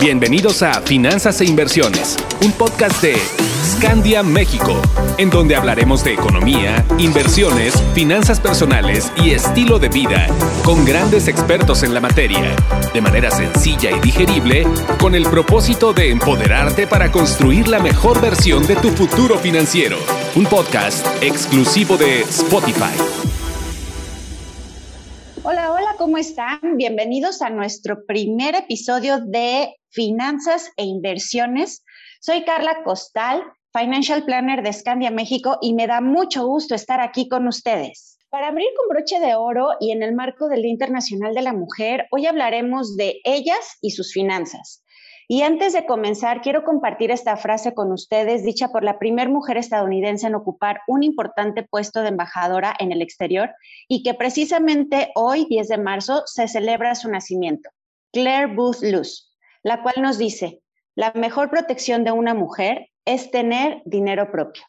Bienvenidos a Finanzas e Inversiones, un podcast de Scandia México, en donde hablaremos de economía, inversiones, finanzas personales y estilo de vida con grandes expertos en la materia, de manera sencilla y digerible, con el propósito de empoderarte para construir la mejor versión de tu futuro financiero. Un podcast exclusivo de Spotify. Hola, hola, ¿cómo están? Bienvenidos a nuestro primer episodio de Finanzas e Inversiones. Soy Carla Costal, Financial Planner de Scandia México y me da mucho gusto estar aquí con ustedes. Para abrir con broche de oro y en el marco del Día Internacional de la Mujer, hoy hablaremos de ellas y sus finanzas. Y antes de comenzar, quiero compartir esta frase con ustedes, dicha por la primera mujer estadounidense en ocupar un importante puesto de embajadora en el exterior y que precisamente hoy, 10 de marzo, se celebra su nacimiento. Claire Booth Luce la cual nos dice, la mejor protección de una mujer es tener dinero propio.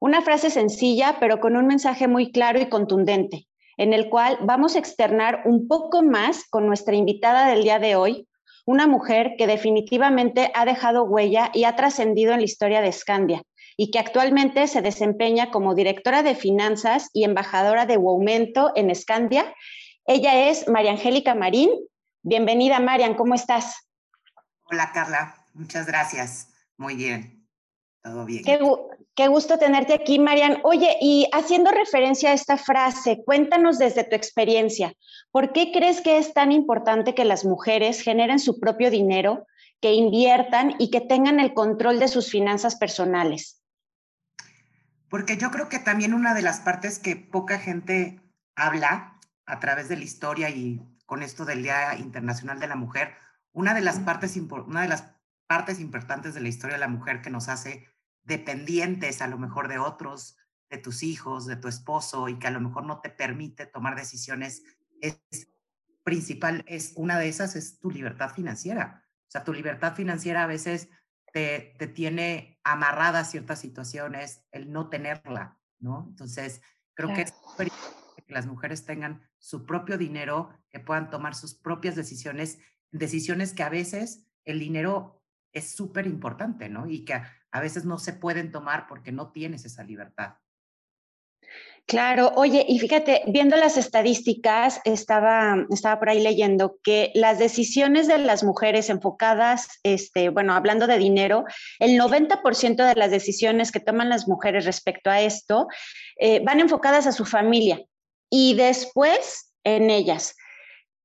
Una frase sencilla, pero con un mensaje muy claro y contundente, en el cual vamos a externar un poco más con nuestra invitada del día de hoy, una mujer que definitivamente ha dejado huella y ha trascendido en la historia de Scandia y que actualmente se desempeña como directora de finanzas y embajadora de Aumento en Scandia. Ella es María Angélica Marín Bienvenida, Marian, ¿cómo estás? Hola, Carla, muchas gracias. Muy bien, todo bien. Qué, gusto tenerte aquí, Marian. Oye, y haciendo referencia a esta frase, cuéntanos desde tu experiencia, ¿por qué crees que es tan importante que las mujeres generen su propio dinero, que inviertan y que tengan el control de sus finanzas personales? Porque yo creo que también una de las partes que poca gente habla a través de la historia y con esto del Día Internacional de la Mujer, una de las partes, una de las partes importantes de la historia de la mujer que nos hace dependientes a lo mejor de otros, de tus hijos, de tu esposo y que a lo mejor no te permite tomar decisiones es principal, es una de esas es tu libertad financiera. O sea, tu libertad financiera a veces te, te tiene amarrada a ciertas situaciones, el no tenerla, ¿no? Entonces, creo que es que las mujeres tengan su propio dinero, que puedan tomar sus propias decisiones, decisiones que a veces el dinero es súper importante, ¿no? Y que a, veces no se pueden tomar porque no tienes esa libertad. Claro, oye, y fíjate, viendo las estadísticas, estaba, estaba por ahí leyendo que las decisiones de las mujeres enfocadas, este, bueno, hablando de dinero, el 90% de las decisiones que toman las mujeres respecto a esto eh, van enfocadas a su familia, y después en ellas.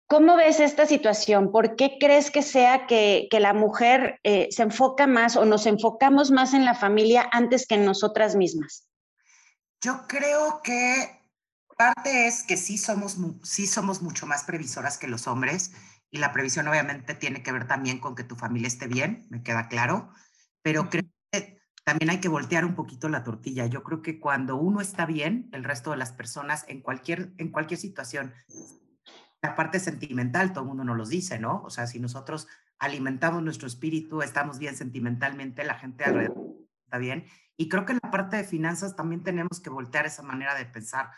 ¿Cómo ves esta situación? ¿Por qué crees que sea que, la mujer eh, se enfoca más o nos enfocamos más en la familia antes que en nosotras mismas? Yo creo que parte es que sí somos, sí somos mucho más previsoras que los hombres y la previsión obviamente tiene que ver también con que tu familia esté bien, me queda claro, pero creo también hay que voltear un poquito la tortilla. Yo creo que cuando uno está bien, el resto de las personas en cualquier, en cualquier situación, la parte sentimental, todo el mundo nos lo dice, ¿no? O sea, si nosotros alimentamos nuestro espíritu, estamos bien sentimentalmente, la gente alrededor está bien. Y creo que en la parte de finanzas también tenemos que voltear esa manera de pensar,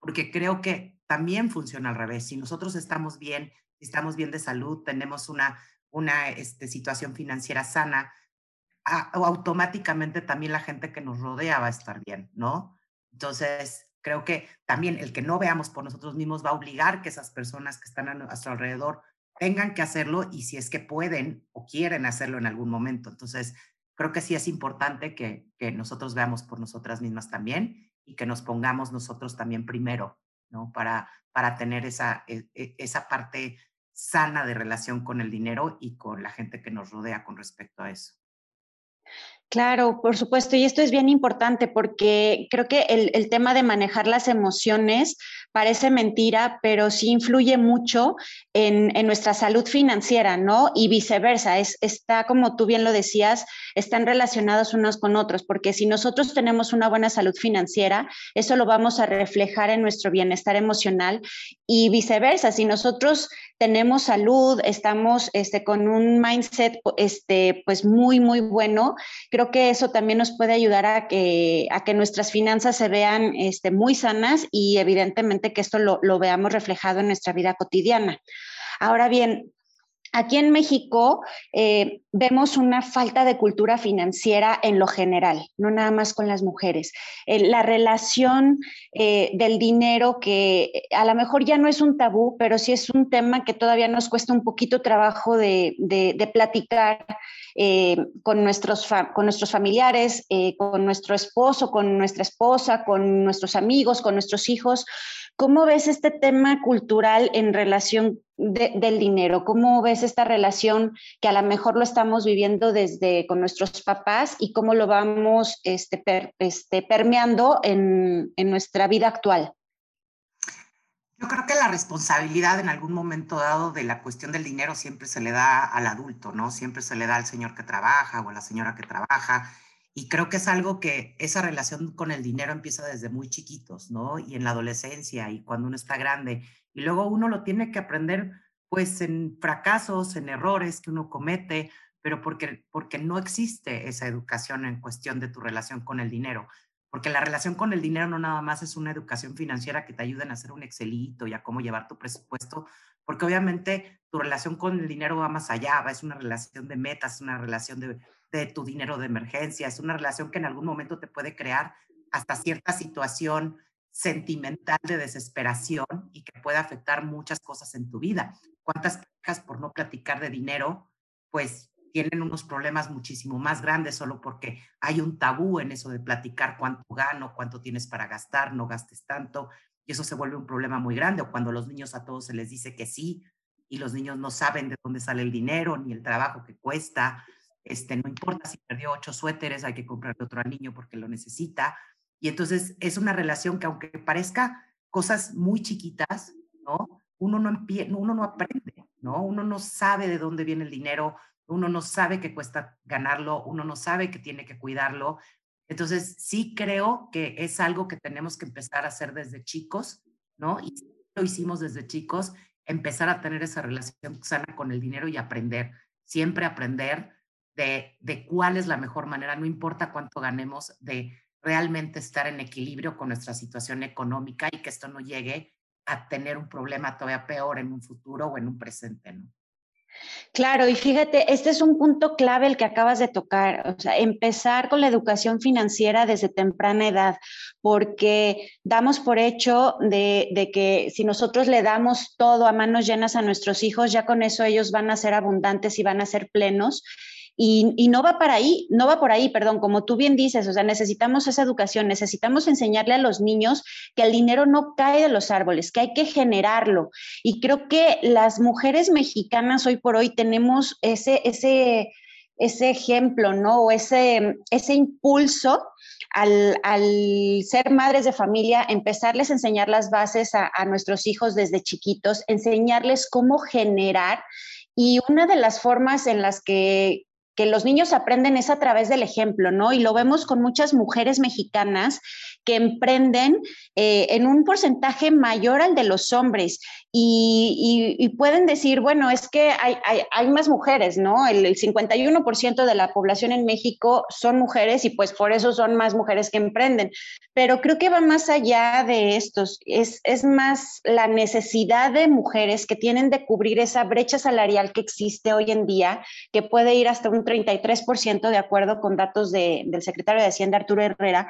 porque creo que también funciona al revés. Si nosotros estamos bien, estamos bien de salud, tenemos una, una este, situación financiera sana, automáticamente también la gente que nos rodea va a estar bien, ¿no? Entonces, creo que también el que no veamos por nosotros mismos va a obligar que esas personas que están a nuestro alrededor tengan que hacerlo y si es que pueden o quieren hacerlo en algún momento. Entonces, creo que sí es importante que, que nosotros veamos por nosotras mismas también y que nos pongamos nosotros también primero, ¿no? Para, para tener esa, e, e, esa parte sana de relación con el dinero y con la gente que nos rodea con respecto a eso. Claro, por supuesto, y esto es bien importante porque creo que el, tema de manejar las emociones parece mentira, pero sí influye mucho en, nuestra salud financiera, ¿no? Y viceversa, es, está, como tú bien lo decías, están relacionados unos con otros, porque si nosotros tenemos una buena salud financiera, eso lo vamos a reflejar en nuestro bienestar emocional y viceversa, si nosotros tenemos salud, estamos este, con un mindset este, pues muy, muy bueno, creo que eso también nos puede ayudar a que, nuestras finanzas se vean este, muy sanas y evidentemente que esto lo, lo veamos reflejado en nuestra vida cotidiana. Ahora bien, Aquí en México eh, vemos una falta de cultura financiera en lo general, no nada más con las mujeres. Eh, la relación eh, del dinero, que a lo mejor ya no es un tabú, pero sí es un tema que todavía nos cuesta un poquito trabajo de, platicar con, nuestros con nuestros familiares, con nuestro esposo, con nuestra esposa, con nuestros amigos, con nuestros hijos ¿Cómo ves este tema cultural en relación del dinero? ¿Cómo ves esta relación que a lo mejor lo estamos viviendo desde con nuestros papás y cómo lo vamos este, este, permeando en, en nuestra vida actual? Yo creo que la responsabilidad en algún momento dado de la cuestión del dinero siempre se le da al adulto, ¿no? Siempre se le da al señor que trabaja o a la señora que trabaja y creo que es algo que esa relación con el dinero empieza desde muy chiquitos, ¿no? Y en la adolescencia y cuando uno está grande. Y luego uno lo tiene que aprender pues en fracasos, en errores que uno comete, pero porque, porque no existe esa educación en cuestión de tu relación con el dinero. Porque la relación con el dinero no nada más es una educación financiera que te ayuden a hacer un Excelito y a cómo llevar tu presupuesto, porque obviamente tu relación con el dinero va más allá, es una relación de metas, una relación de de tu dinero de emergencia. Es una relación que en algún momento te puede crear hasta cierta situación sentimental de desesperación y que puede afectar muchas cosas en tu vida. ¿Cuántas parejas por no platicar de dinero, pues tienen unos problemas muchísimo más grandes solo porque hay un tabú en eso de platicar cuánto gano, cuánto tienes para gastar, no gastes tanto, y eso se vuelve un problema muy grande, o cuando los niños a todos se les dice que sí, y los niños no saben de dónde sale el dinero, ni el trabajo que cuesta, este, no importa si perdió ocho suéteres, hay que comprarle otro al niño porque lo necesita. Y entonces es una relación que aunque parezca cosas muy chiquitas, ¿no? Uno no, uno no aprende, ¿no? Uno no sabe de dónde viene el dinero, uno no sabe qué cuesta ganarlo, uno no sabe que tiene que cuidarlo. Entonces sí creo que es algo que tenemos que empezar a hacer desde chicos, ¿no? Y lo hicimos desde chicos, empezar a tener esa relación sana con el dinero y aprender, siempre aprender de, cuál es la mejor manera, no importa cuánto ganemos, de realmente estar en equilibrio con nuestra situación económica y que esto no llegue a tener un problema todavía peor en un futuro o en un presente, ¿no? Claro, y fíjate, este es un punto clave el que acabas de tocar, o sea, empezar con la educación financiera desde temprana edad, porque damos por hecho de, de, que si nosotros le damos todo a manos llenas a nuestros hijos, ya con eso ellos van a ser abundantes y van a ser plenos. Y, no va para ahí, no va por ahí, perdón, como tú bien dices, o sea, necesitamos esa educación, necesitamos enseñarle a los niños que el dinero no cae de los árboles, que hay que generarlo. Y creo que las mujeres mexicanas hoy por hoy tenemos ese, ese, ese ejemplo, ¿no? O ese, ese impulso al, ser madres de familia, empezarles a enseñar las bases a, a nuestros hijos desde chiquitos, enseñarles cómo generar. Y una de las formas en las que que los niños aprenden es a través del ejemplo, ¿no? Y lo vemos con muchas mujeres mexicanas que emprenden eh, en un porcentaje mayor al de los hombres y, pueden decir, bueno, es que hay, más mujeres, ¿no? El, 51% de la población en México son mujeres y pues por eso son más mujeres que emprenden. Pero creo que va más allá de estos, es, es más la necesidad de mujeres que tienen de cubrir esa brecha salarial que existe hoy en día, que puede ir hasta un 33% de acuerdo con datos del secretario de Hacienda, Arturo Herrera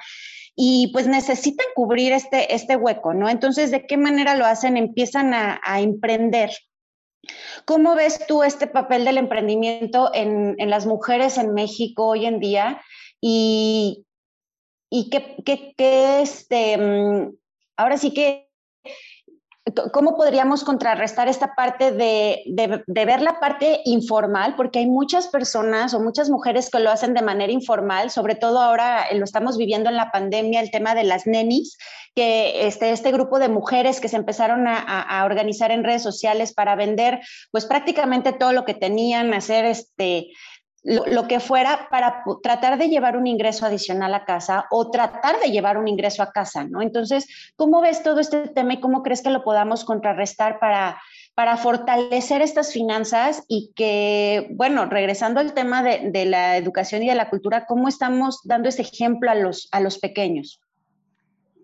y pues necesitan cubrir este, este hueco, ¿no? Entonces, ¿de qué manera lo hacen? Empiezan a, emprender. ¿Cómo ves tú este papel del emprendimiento en, las mujeres en México hoy en día? Y, y qué, qué, este, mm, ahora sí que ¿Cómo podríamos contrarrestar esta parte de, ver la parte informal? Porque hay muchas personas o muchas mujeres que lo hacen de manera informal, sobre todo ahora lo estamos viviendo en la pandemia, el tema de las nenis, que este, este grupo de mujeres que se empezaron a organizar en redes sociales para vender pues prácticamente todo lo que tenían, hacer este lo, que fuera para tratar de llevar un ingreso adicional a casa o tratar de llevar un ingreso a casa, ¿no? Entonces, ¿cómo ves todo este tema y cómo crees que lo podamos contrarrestar para, para fortalecer estas finanzas y que, bueno, regresando al tema de, de, la educación y de la cultura, ¿cómo estamos dando ese ejemplo a los, a los pequeños?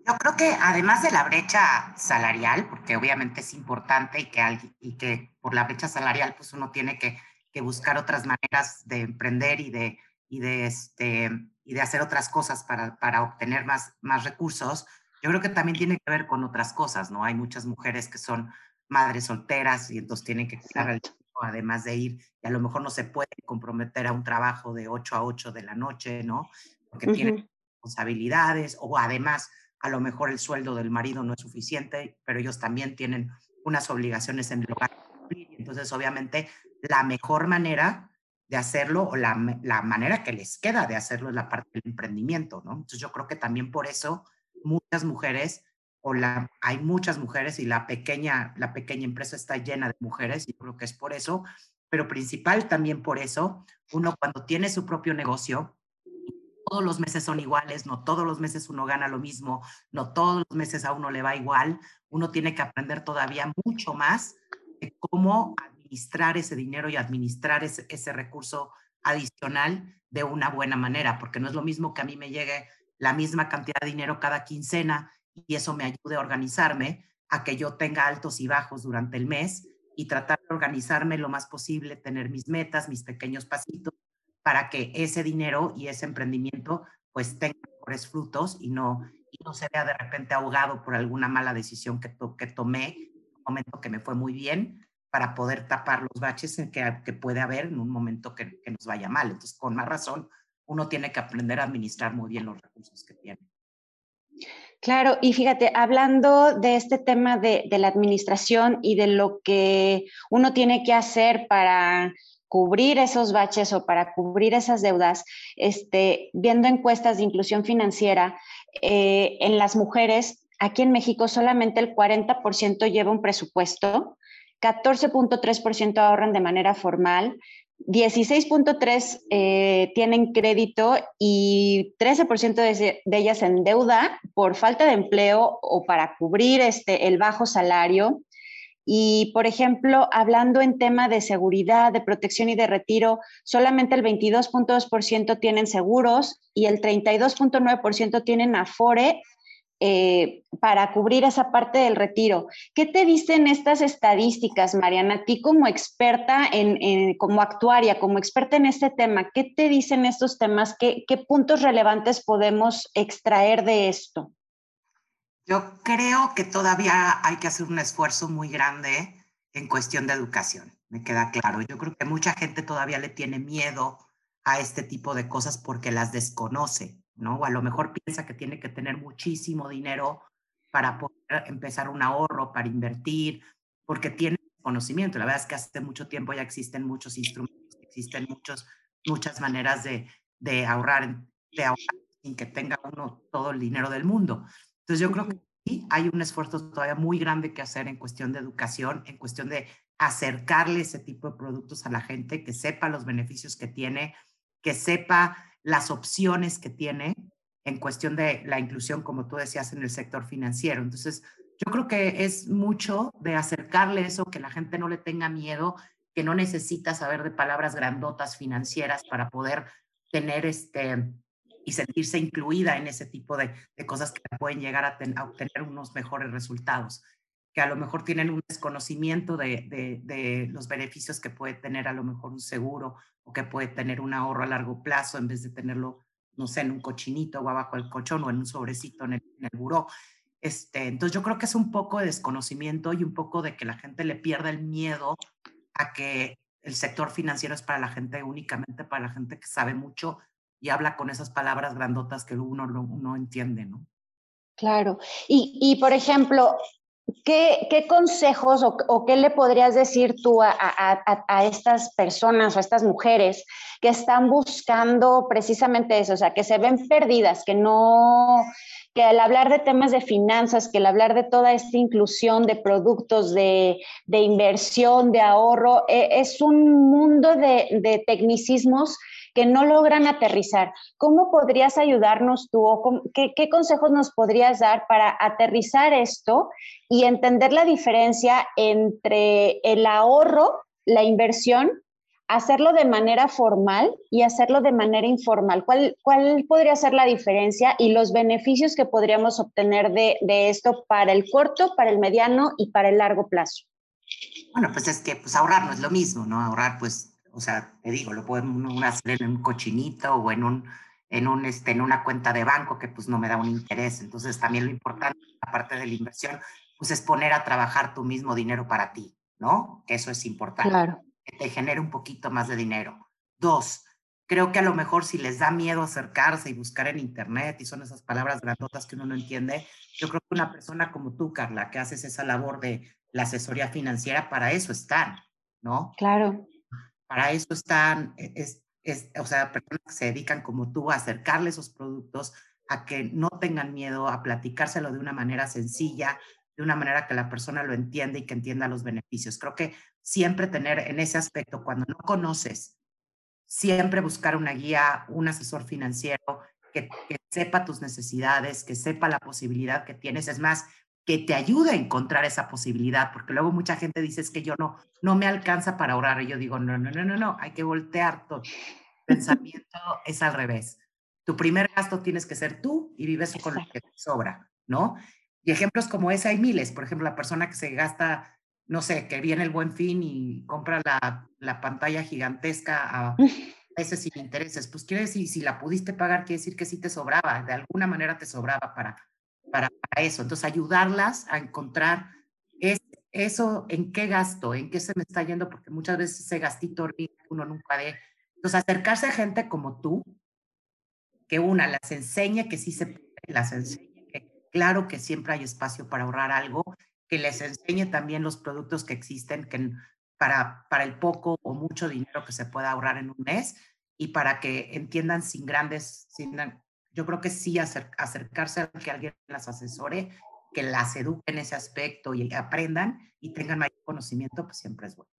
Yo creo que además de la brecha salarial, porque obviamente es importante y que, y que por la brecha salarial pues uno tiene que, que buscar otras maneras de emprender y de, y de, este, y de hacer otras cosas para, para obtener más, más recursos, yo creo que también tiene que ver con otras cosas, ¿no? Hay muchas mujeres que son madres solteras y entonces tienen que cuidar al además de ir, y a lo mejor no se puede comprometer a un trabajo de 8 a 8 de la noche, ¿no? Porque tienen responsabilidades o además a lo mejor el sueldo del marido no es suficiente, pero ellos también tienen unas obligaciones en el hogar. Entonces, obviamente, la mejor manera de hacerlo o la, la, manera que les queda de hacerlo es la parte del emprendimiento, ¿no? Entonces, yo creo que también por eso muchas mujeres o la, hay muchas mujeres y la pequeña, la pequeña empresa está llena de mujeres y creo que es por eso, pero principal también por eso, uno cuando tiene su propio negocio, todos los meses son iguales, no todos los meses uno gana lo mismo, no todos los meses a uno le va igual, uno tiene que aprender todavía mucho más de cómo administrar ese dinero y administrar ese, recurso adicional de una buena manera, porque no es lo mismo que a mí me llegue la misma cantidad de dinero cada quincena y eso me ayude a organizarme, a que yo tenga altos y bajos durante el mes y tratar de organizarme lo más posible, tener mis metas, mis pequeños pasitos, para que ese dinero y ese emprendimiento pues tenga mejores frutos y no, y no se vea de repente ahogado por alguna mala decisión que, que tomé, un momento que me fue muy bien, para poder tapar los baches en que, que puede haber en un momento que, que nos vaya mal. Entonces, con más razón, uno tiene que aprender a administrar muy bien los recursos que tiene. Claro, y fíjate, hablando de este tema de, la administración y de lo que uno tiene que hacer para cubrir esos baches o para cubrir esas deudas, este, viendo encuestas de inclusión financiera, eh, en las mujeres, aquí en México solamente el 40% lleva un presupuesto, 14.3% ahorran de manera formal, 16.3 eh, tienen crédito y 13% de, de, ellas en deuda por falta de empleo o para cubrir este, el bajo salario. Y, por ejemplo, hablando en tema de seguridad, de protección y de retiro, solamente el 22.2% tienen seguros y el 32.9% tienen Afore eh, para cubrir esa parte del retiro. ¿Qué te dicen estas estadísticas, Mariana? A ti como experta, en, como actuaria, como experta en este tema, ¿qué te dicen estos temas? ¿Qué, ¿Qué puntos relevantes podemos extraer de esto? Yo creo que todavía hay que hacer un esfuerzo muy grande en cuestión de educación, me queda claro. Yo creo que mucha gente todavía le tiene miedo a este tipo de cosas porque las desconoce. ¿No? O a lo mejor piensa que tiene que tener muchísimo dinero para poder empezar un ahorro, para invertir, porque tiene conocimiento. La verdad es que hace mucho tiempo ya existen muchos instrumentos, existen muchos, muchas maneras de, de, ahorrar, de ahorrar sin que tenga uno todo el dinero del mundo. Entonces yo creo que sí hay un esfuerzo todavía muy grande que hacer en cuestión de educación, en cuestión de acercarle ese tipo de productos a la gente, que sepa los beneficios que tiene, que sepa las opciones que tiene en cuestión de la inclusión, como tú decías, en el sector financiero. Entonces, yo creo que es mucho de acercarle eso, que la gente no le tenga miedo, que no necesita saber de palabras grandotas financieras para poder tener este y sentirse incluida en ese tipo de, cosas que pueden llegar a, a, obtener unos mejores resultados, que a lo mejor tienen un desconocimiento de, de, de, los beneficios que puede tener a lo mejor un seguro que puede tener un ahorro a largo plazo en vez de tenerlo, no sé, en un cochinito o abajo del colchón o en un sobrecito en el, en el buró. Este, entonces yo creo que es un poco de desconocimiento y un poco de que la gente le pierda el miedo a que el sector financiero es para la gente únicamente para la gente que sabe mucho y habla con esas palabras grandotas que uno no, entiende, ¿no? Claro. Y, y por ejemplo, ¿Qué, consejos o, qué le podrías decir tú a, estas personas o a estas mujeres que están buscando precisamente eso, o sea, que se ven perdidas, que no, que al hablar de temas de finanzas, que al hablar de toda esta inclusión de productos, de, inversión, de ahorro, e, es un mundo de tecnicismos que no logran aterrizar. ¿Cómo podrías ayudarnos tú o qué, consejos nos podrías dar para aterrizar esto y entender la diferencia entre el ahorro, la inversión, hacerlo de manera formal y hacerlo de manera informal. ¿Cuál, cuál podría ser la diferencia y los beneficios que podríamos obtener de, de, esto para el corto, para el mediano y para el largo plazo? Bueno, pues es que pues ahorrar no es lo mismo, ¿no? Ahorrar, pues, o sea, te digo, lo puedo hacer en un cochinito o en un en, un, este, en una cuenta de banco que pues no me da un interés. Entonces también lo importante, aparte de la inversión, pues es poner a trabajar tu mismo dinero para ti, ¿no? Eso es importante. Claro. Que te genere un poquito más de dinero. Dos, creo que a lo mejor si les da miedo acercarse y buscar en internet y son esas palabras grandotas que uno no entiende, yo creo que una persona como tú, Carla, que haces esa labor de la asesoría financiera, para eso están, ¿no? Claro. Para eso están, e, es, o sea, personas que se dedican como tú a acercarle esos productos, a que no tengan miedo, a platicárselo de una manera sencilla, de una manera que la persona lo entienda y que entienda los beneficios. Creo que siempre tener en ese aspecto, cuando no conoces, siempre buscar una guía, un asesor financiero que, que sepa tus necesidades, que sepa la posibilidad que tienes. Es más, que te ayude a encontrar esa posibilidad, porque luego mucha gente dice es que yo no, no me alcanza para ahorrar. Y yo digo, no, no, no, no, no, hay que voltear todo. El pensamiento es al revés. Tu primer gasto tienes que ser tú y vives con lo que te sobra, ¿no? Y ejemplos como ese hay miles. Por ejemplo, la persona que se gasta, no sé, que viene el buen fin y compra la, la pantalla gigantesca a veces sin intereses. Pues quiere decir, si la pudiste pagar, quiere decir que sí te sobraba, de alguna manera te sobraba para para, eso. Entonces, ayudarlas a encontrar es, eso, en qué gasto, en qué se me está yendo, porque muchas veces ese gastito uno nunca ve. Entonces, acercarse a gente como tú, que una las enseñe que sí se puede, las enseñe que claro que siempre hay espacio para ahorrar algo, que les enseñe también los productos que existen que para, para el poco o mucho dinero que se pueda ahorrar en un mes y para que entiendan sin grandes, sin yo creo que sí acercarse a que alguien las asesore, que las eduque en ese aspecto y aprendan y tengan mayor conocimiento, pues siempre es bueno.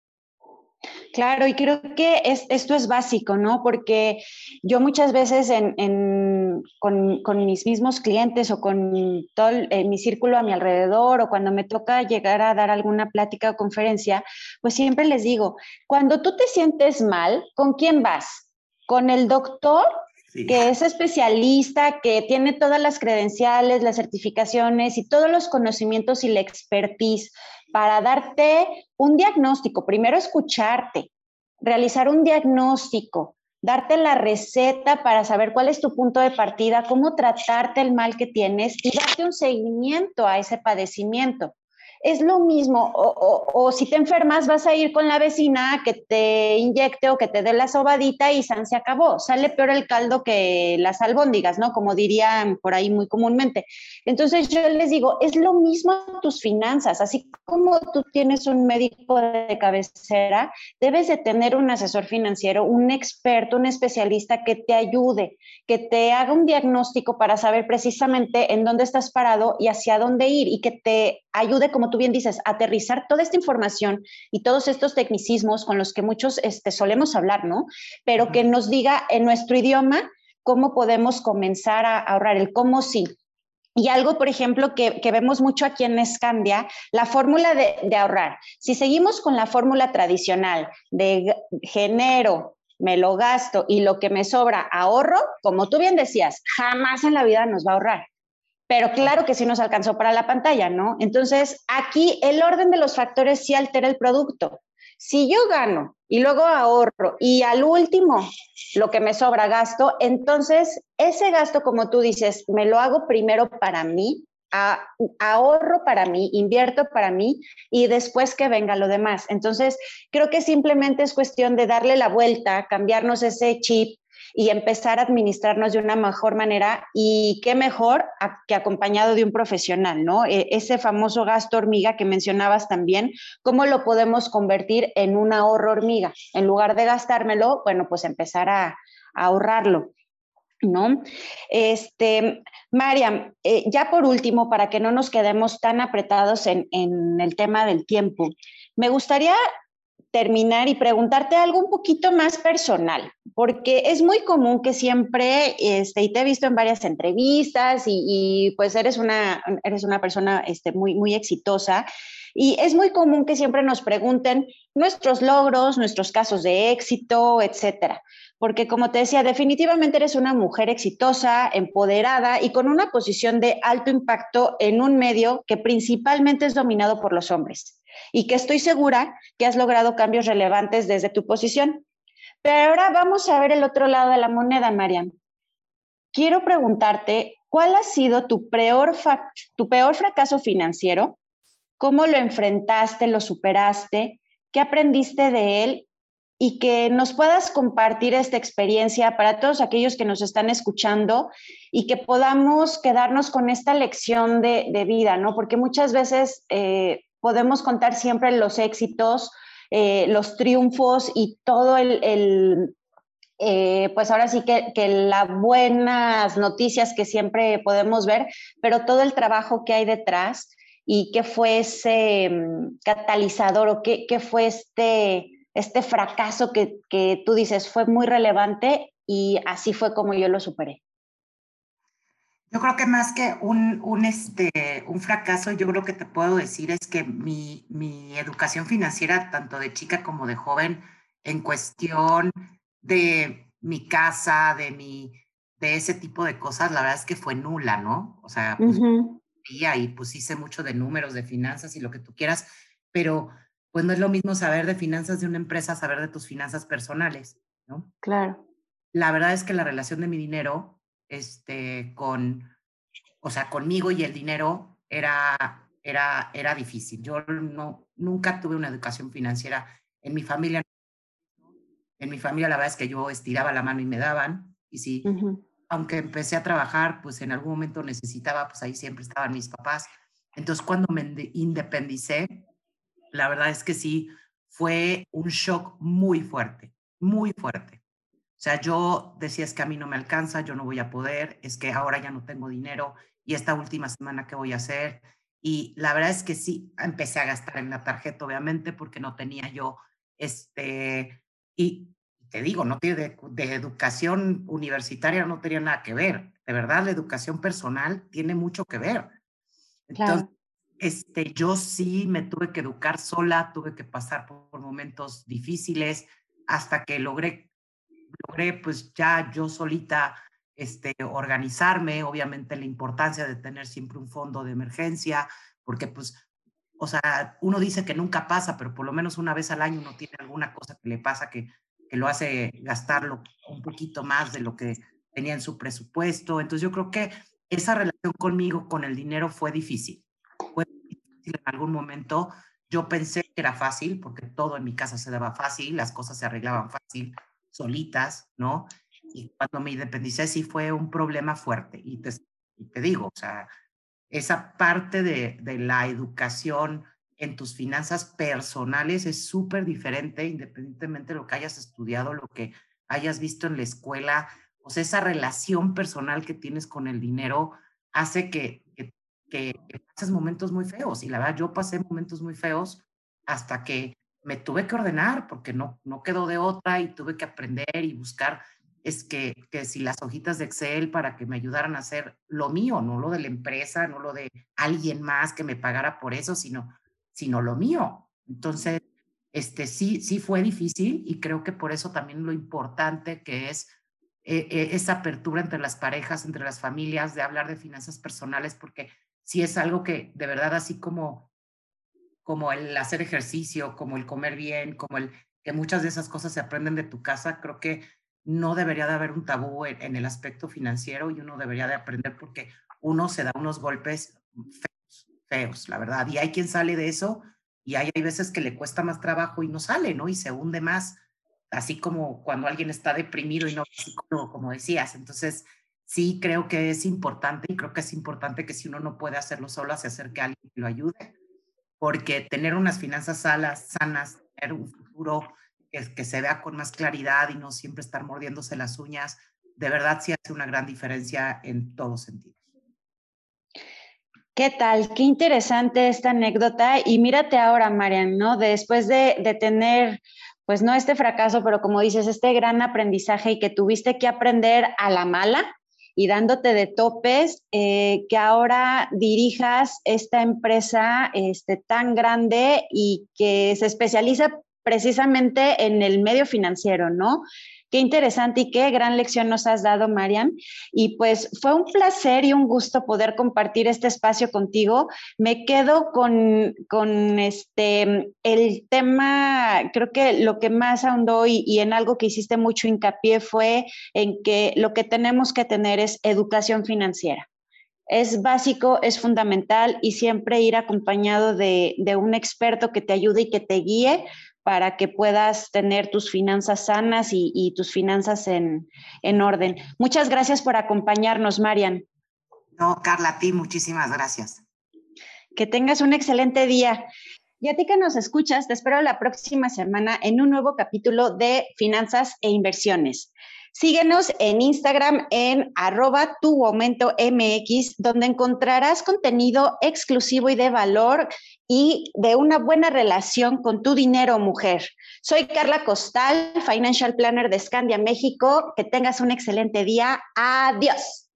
Claro, y creo que es, esto es básico, ¿no? Porque yo muchas veces en, con, con, mis mismos clientes o con todo mi círculo a mi alrededor o cuando me toca llegar a dar alguna plática o conferencia, pues siempre les digo, cuando tú te sientes mal, ¿con quién vas? ¿Con el doctor que es especialista, que tiene todas las credenciales, las certificaciones y todos los conocimientos y la expertise para darte un diagnóstico. Primero escucharte, realizar un diagnóstico, darte la receta para saber cuál es tu punto de partida, cómo tratarte el mal que tienes y darte un seguimiento a ese padecimiento es lo mismo, o, si te enfermas vas a ir con la vecina que te inyecte o que te dé la sobadita y se acabó, sale peor el caldo que las albóndigas, ¿no? Como dirían por ahí muy comúnmente. Entonces yo les digo, es lo mismo tus finanzas, así como tú tienes un médico de cabecera, debes de tener un asesor financiero, un experto, un especialista que te ayude, que te haga un diagnóstico para saber precisamente en dónde estás parado y hacia dónde ir y que te ayude como tú bien dices, aterrizar toda esta información y todos estos tecnicismos con los que muchos este, solemos hablar, ¿no? Pero que nos diga en nuestro idioma cómo podemos comenzar a ahorrar, el cómo sí. Y algo, por ejemplo, que, vemos mucho aquí en Escandia, la fórmula de, de ahorrar. Si seguimos con la fórmula tradicional de genero, me lo gasto y lo que me sobra ahorro, como tú bien decías, jamás en la vida nos va a ahorrar pero claro que sí nos alcanzó para la pantalla, ¿no? Entonces, aquí el orden de los factores sí altera el producto. Si yo gano y luego ahorro y al último lo que me sobra gasto, entonces ese gasto, como tú dices, me lo hago primero para mí, ahorro para mí, invierto para mí y después que venga lo demás. Entonces, creo que simplemente es cuestión de darle la vuelta, cambiarnos ese chip y empezar a administrarnos de una mejor manera y qué mejor que acompañado de un profesional, ¿no? E, ese famoso gasto hormiga que mencionabas también, ¿cómo lo podemos convertir en un ahorro hormiga? En lugar de gastármelo, bueno, pues empezar a, ahorrarlo. ¿no? Este, Mariam, eh, ya por último, para que no nos quedemos tan apretados en, en, el tema del tiempo, me gustaría terminar y preguntarte algo un poquito más personal. Porque es muy común que siempre, este, y te he visto en varias entrevistas y, pues eres una, eres una persona este, muy, muy exitosa, y es muy común que siempre nos pregunten nuestros logros, nuestros casos de éxito, etcétera. Porque como te decía, definitivamente eres una mujer exitosa, empoderada y con una posición de alto impacto en un medio que principalmente es dominado por los hombres y que estoy segura que has logrado cambios relevantes desde tu posición. Pero ahora vamos a ver el otro lado de la moneda, Mariam. Quiero preguntarte, ¿cuál ha sido tu peor, fracaso financiero? ¿Cómo lo enfrentaste, lo superaste? ¿Qué aprendiste de él? Y que nos puedas compartir esta experiencia para todos aquellos que nos están escuchando y que podamos quedarnos con esta lección de, vida, ¿no? Porque muchas veces eh, podemos contar siempre los éxitos, eh, los triunfos y todo el, eh, pues ahora sí que, que, las buenas noticias que siempre podemos ver, pero todo el trabajo que hay detrás y qué fue ese mm, catalizador o qué, qué fue este, este fracaso que, que tú dices fue muy relevante y así fue como yo lo superé. Yo creo que más que un, un, este, un fracaso, yo creo que te puedo decir es que mi, mi educación financiera, tanto de chica como de joven, en cuestión de mi casa, de mi, de ese tipo de cosas, la verdad es que fue nula, ¿no? O sea, pues, y pues hice mucho de números, de finanzas y lo que tú quieras, pero pues no es lo mismo saber de finanzas de una empresa, saber de tus finanzas personales, ¿no? Claro. La verdad es que la relación de mi dinero este, con, o sea, conmigo y el dinero era, era, era difícil. Yo no, nunca tuve una educación financiera en mi familia. En mi familia la verdad es que yo estiraba la mano y me daban. Y sí, aunque empecé a trabajar, pues en algún momento necesitaba, pues ahí siempre estaban mis papás. Entonces cuando me independicé, la verdad es que sí, fue un shock muy fuerte, muy fuerte. O sea, yo decía, es que a mí no me alcanza, yo no voy a poder, es que ahora ya no tengo dinero y esta última semana, ¿qué voy a hacer? Y la verdad es que sí, empecé a gastar en la tarjeta, obviamente, porque no tenía yo, este, y te digo, no tiene de, educación universitaria, no tenía nada que ver. De verdad, la educación personal tiene mucho que ver. Entonces, este, yo sí me tuve que educar sola, tuve que pasar por momentos difíciles hasta que logré logré pues ya yo solita este, organizarme, obviamente la importancia de tener siempre un fondo de emergencia, porque pues, o sea, uno dice que nunca pasa, pero por lo menos una vez al año uno tiene alguna cosa que le pasa que, que lo hace gastarlo un poquito más de lo que tenía en su presupuesto. Entonces yo creo que esa relación conmigo, con el dinero, fue difícil. Fue difícil en algún momento. Yo pensé que era fácil, porque todo en mi casa se daba fácil, las cosas se arreglaban fácil, solitas, ¿no? Y cuando me independicé sí fue un problema fuerte. Y te, te digo, o sea, esa parte de, de la educación en tus finanzas personales es súper diferente, independientemente de lo que hayas estudiado, lo que hayas visto en la escuela. O sea, esa relación personal que tienes con el dinero hace que, que, que pases momentos muy feos. Y la verdad, yo pasé momentos muy feos hasta que me tuve que ordenar porque no, no quedó de otra y tuve que aprender y buscar es que, que si las hojitas de Excel para que me ayudaran a hacer lo mío, no lo de la empresa, no lo de alguien más que me pagara por eso, sino, sino lo mío. Entonces, este, sí, sí fue difícil y creo que por eso también lo importante que es eh, eh, esa apertura entre las parejas, entre las familias, de hablar de finanzas personales, porque sí es algo que de verdad así como como el hacer ejercicio, como el comer bien, como el que muchas de esas cosas se aprenden de tu casa, creo que no debería de haber un tabú en, el aspecto financiero y uno debería de aprender porque uno se da unos golpes feos, feos, la verdad. Y hay quien sale de eso y hay, hay veces que le cuesta más trabajo y no sale, ¿no? Y se hunde más, así como cuando alguien está deprimido y no psicólogo, como decías. Entonces, sí creo que es importante y creo que es importante que si uno no puede hacerlo solo, se acerque a alguien que lo ayude porque tener unas finanzas sanas, sanas, tener un futuro que, que, se vea con más claridad y no siempre estar mordiéndose las uñas, de verdad sí hace una gran diferencia en todos sentidos. ¿Qué tal? Qué interesante esta anécdota. Y mírate ahora, Marian, ¿no? Después de, de tener pues no este fracaso, pero como dices, este gran aprendizaje y que tuviste que aprender a la mala y dándote de topes, eh, que ahora dirijas esta empresa este, tan grande y que se especializa precisamente en el medio financiero, ¿no? Qué interesante y qué gran lección nos has dado, Marian. Y pues fue un placer y un gusto poder compartir este espacio contigo. Me quedo con, con este, el tema, creo que lo que más ahondó y, y en algo que hiciste mucho hincapié fue en que lo que tenemos que tener es educación financiera es básico, es fundamental y siempre ir acompañado de, de, un experto que te ayude y que te guíe para que puedas tener tus finanzas sanas y, tus finanzas en, orden. Muchas gracias por acompañarnos, Marian. No, Carla, a ti muchísimas gracias. Que tengas un excelente día. Y a ti que nos escuchas, te espero la próxima semana en un nuevo capítulo de Finanzas e Inversiones. Síguenos en Instagram en arroba tu aumento MX, donde encontrarás contenido exclusivo y de valor y de una buena relación con tu dinero, mujer. Soy Carla Costal, Financial Planner de Scandia México. Que tengas un excelente día. Adiós.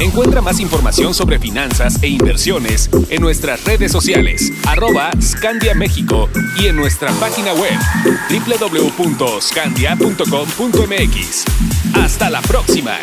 Encuentra más información sobre finanzas e inversiones en nuestras redes sociales, arroba Scandia México y en nuestra página web www.scandia.com.mx. Hasta la próxima.